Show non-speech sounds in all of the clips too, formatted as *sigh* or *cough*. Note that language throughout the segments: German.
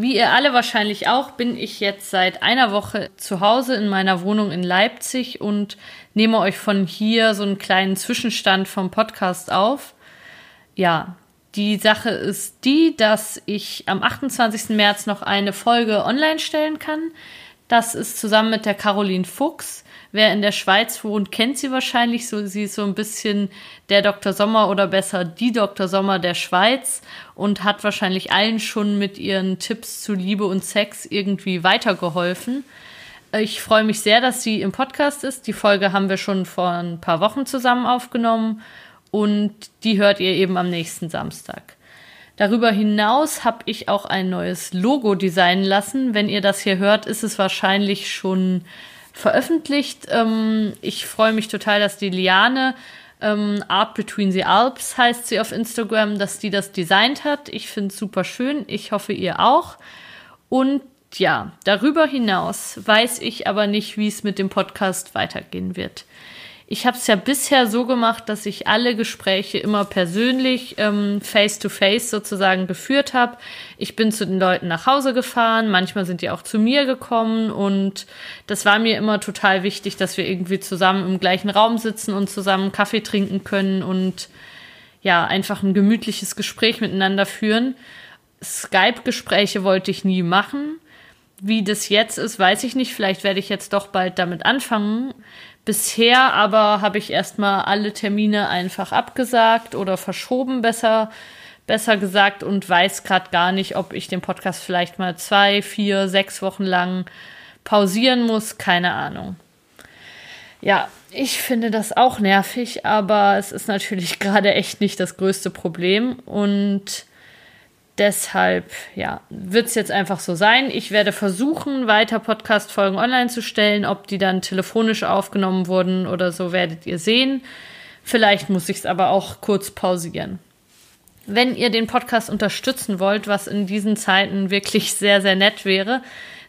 Wie ihr alle wahrscheinlich auch, bin ich jetzt seit einer Woche zu Hause in meiner Wohnung in Leipzig und nehme euch von hier so einen kleinen Zwischenstand vom Podcast auf. Ja, die Sache ist die, dass ich am 28. März noch eine Folge online stellen kann. Das ist zusammen mit der Caroline Fuchs. Wer in der Schweiz wohnt, kennt sie wahrscheinlich. So, sie ist so ein bisschen der Dr. Sommer oder besser die Dr. Sommer der Schweiz und hat wahrscheinlich allen schon mit ihren Tipps zu Liebe und Sex irgendwie weitergeholfen. Ich freue mich sehr, dass sie im Podcast ist. Die Folge haben wir schon vor ein paar Wochen zusammen aufgenommen und die hört ihr eben am nächsten Samstag. Darüber hinaus habe ich auch ein neues Logo designen lassen. Wenn ihr das hier hört, ist es wahrscheinlich schon veröffentlicht. Ähm, ich freue mich total, dass die Liane ähm, Art Between the Alps heißt sie auf Instagram, dass die das designt hat. Ich finde es super schön. Ich hoffe, ihr auch. Und ja, darüber hinaus weiß ich aber nicht, wie es mit dem Podcast weitergehen wird. Ich habe es ja bisher so gemacht, dass ich alle Gespräche immer persönlich, ähm, face-to-face sozusagen geführt habe. Ich bin zu den Leuten nach Hause gefahren, manchmal sind die auch zu mir gekommen und das war mir immer total wichtig, dass wir irgendwie zusammen im gleichen Raum sitzen und zusammen Kaffee trinken können und ja, einfach ein gemütliches Gespräch miteinander führen. Skype-Gespräche wollte ich nie machen. Wie das jetzt ist, weiß ich nicht. Vielleicht werde ich jetzt doch bald damit anfangen. Bisher aber habe ich erstmal alle Termine einfach abgesagt oder verschoben, besser, besser gesagt, und weiß gerade gar nicht, ob ich den Podcast vielleicht mal zwei, vier, sechs Wochen lang pausieren muss. Keine Ahnung. Ja, ich finde das auch nervig, aber es ist natürlich *laughs* gerade echt nicht das größte Problem. Und deshalb, ja, wird es jetzt einfach so sein. Ich werde versuchen, weiter Podcast-Folgen online zu stellen. Ob die dann telefonisch aufgenommen wurden oder so, werdet ihr sehen. Vielleicht muss ich es aber auch kurz pausieren. Wenn ihr den Podcast unterstützen wollt, was in diesen Zeiten wirklich sehr, sehr nett wäre,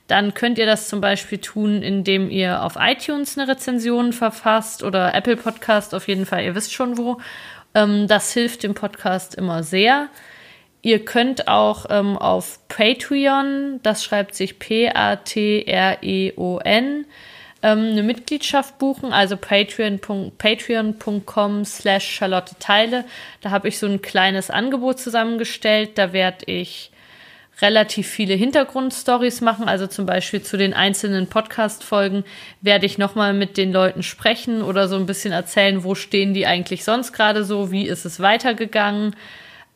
dann könnt ihr das zum Beispiel tun, indem ihr auf iTunes eine Rezension verfasst oder Apple Podcast auf jeden Fall, ihr wisst schon wo. Ähm, das hilft dem Podcast immer sehr. Ihr könnt auch ähm, auf Patreon, das schreibt sich P-A-T-R-E-O-N, ähm, eine Mitgliedschaft buchen, also patreon.com patreon slash Charlotte Teile. Da habe ich so ein kleines Angebot zusammengestellt. Da werde ich relativ viele Hintergrundstories machen. Also zum Beispiel zu den einzelnen Podcast-Folgen werde ich nochmal mit den Leuten sprechen oder so ein bisschen erzählen, wo stehen die eigentlich sonst gerade so, wie ist es weitergegangen.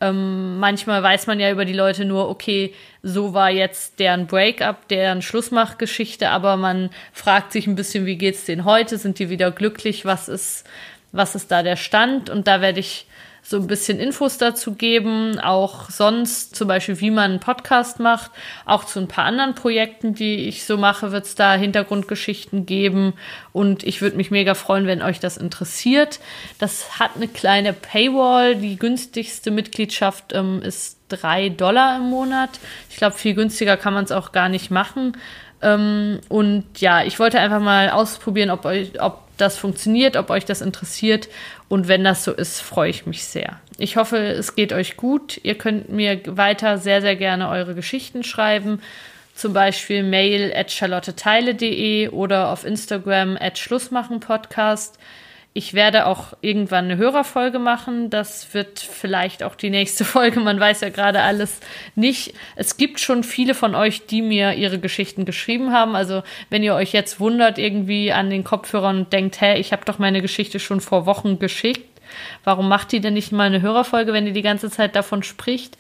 Ähm, manchmal weiß man ja über die Leute nur, okay, so war jetzt deren Breakup, deren Schlussmachgeschichte, aber man fragt sich ein bisschen, wie geht's denen heute? Sind die wieder glücklich? Was ist, was ist da der Stand? Und da werde ich so ein bisschen Infos dazu geben, auch sonst zum Beispiel, wie man einen Podcast macht, auch zu ein paar anderen Projekten, die ich so mache, wird es da Hintergrundgeschichten geben. Und ich würde mich mega freuen, wenn euch das interessiert. Das hat eine kleine Paywall, die günstigste Mitgliedschaft ähm, ist drei Dollar im Monat. Ich glaube, viel günstiger kann man es auch gar nicht machen. Ähm, und ja, ich wollte einfach mal ausprobieren, ob, euch, ob das funktioniert, ob euch das interessiert. Und wenn das so ist, freue ich mich sehr. Ich hoffe, es geht euch gut. Ihr könnt mir weiter sehr, sehr gerne eure Geschichten schreiben. Zum Beispiel mail at charlotteteile.de oder auf Instagram at schlussmachenpodcast. Ich werde auch irgendwann eine Hörerfolge machen. Das wird vielleicht auch die nächste *laughs* Folge. Man weiß ja gerade alles nicht. Es gibt schon viele von euch, die mir ihre Geschichten geschrieben haben. Also wenn ihr euch jetzt wundert irgendwie an den Kopfhörern und denkt, hä, ich habe doch meine Geschichte schon vor Wochen geschickt. Warum macht die denn nicht mal eine Hörerfolge, wenn die die ganze Zeit davon spricht?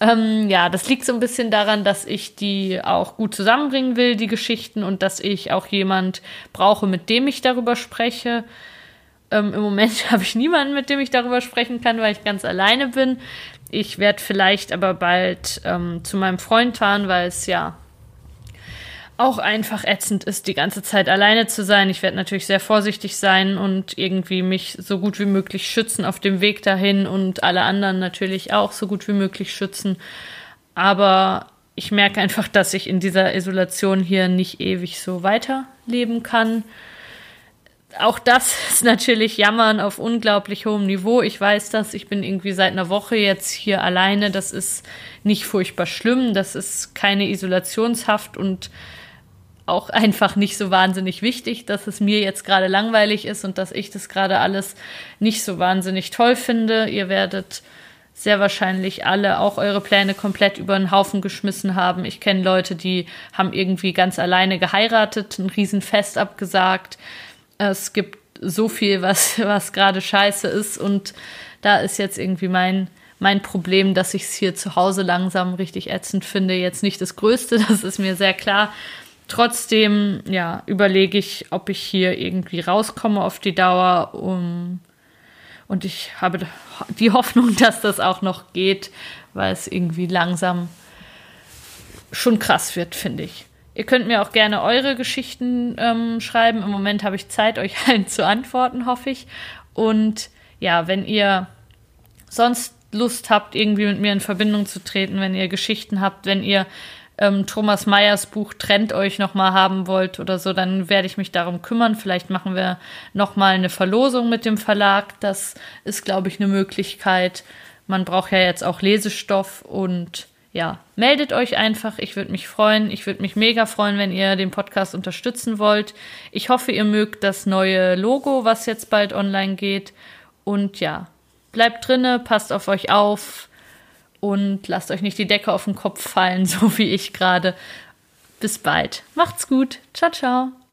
Ähm, ja, das liegt so ein bisschen daran, dass ich die auch gut zusammenbringen will, die Geschichten, und dass ich auch jemand brauche, mit dem ich darüber spreche. Ähm, Im Moment *laughs* habe ich niemanden, mit dem ich darüber sprechen kann, weil ich ganz alleine bin. Ich werde vielleicht aber bald ähm, zu meinem Freund fahren, weil es ja auch einfach ätzend ist, die ganze Zeit alleine zu sein. Ich werde natürlich sehr vorsichtig sein und irgendwie mich so gut wie möglich schützen auf dem Weg dahin und alle anderen natürlich auch so gut wie möglich schützen. Aber ich merke einfach, dass ich in dieser Isolation hier nicht ewig so weiterleben kann. Auch das *laughs* ist natürlich Jammern auf unglaublich hohem Niveau. Ich weiß das. Ich bin irgendwie seit einer Woche jetzt hier alleine. Das ist nicht furchtbar schlimm. Das ist keine Isolationshaft und auch einfach nicht so wahnsinnig wichtig, dass es mir jetzt gerade langweilig ist und dass ich das gerade alles nicht so wahnsinnig toll finde. Ihr werdet sehr wahrscheinlich alle auch eure Pläne komplett über den Haufen geschmissen haben. Ich kenne Leute, die haben irgendwie ganz alleine geheiratet, ein Riesenfest abgesagt. Es gibt so viel, was, was gerade scheiße ist und da ist jetzt irgendwie mein, mein Problem, dass ich es hier zu Hause langsam richtig ätzend finde. Jetzt nicht das Größte, *laughs* das ist mir sehr klar. Trotzdem, ja, überlege ich, ob ich hier irgendwie rauskomme auf die Dauer. Um, und ich habe die Hoffnung, *laughs* dass das auch noch geht, weil es irgendwie langsam schon krass wird, finde ich. Ihr könnt mir auch gerne eure Geschichten ähm, schreiben. Im Moment habe ich Zeit, euch *laughs* allen zu antworten, hoffe ich. Und ja, wenn ihr sonst Lust habt, irgendwie mit mir in Verbindung zu treten, wenn ihr Geschichten habt, wenn ihr ähm, Thomas Meyers Buch Trennt euch nochmal haben wollt oder so, dann werde ich mich darum kümmern. Vielleicht machen wir nochmal eine Verlosung mit dem Verlag. Das ist, glaube ich, eine Möglichkeit. Man braucht ja jetzt auch Lesestoff und ja, meldet euch einfach. Ich würde mich freuen. Ich würde mich mega freuen, wenn ihr den Podcast unterstützen wollt. Ich hoffe, ihr mögt das neue Logo, was jetzt bald online geht. Und ja, bleibt drinne, passt auf euch auf und lasst euch nicht die Decke auf den Kopf fallen, *laughs* so wie ich gerade. Bis bald. Macht's gut. Ciao, ciao.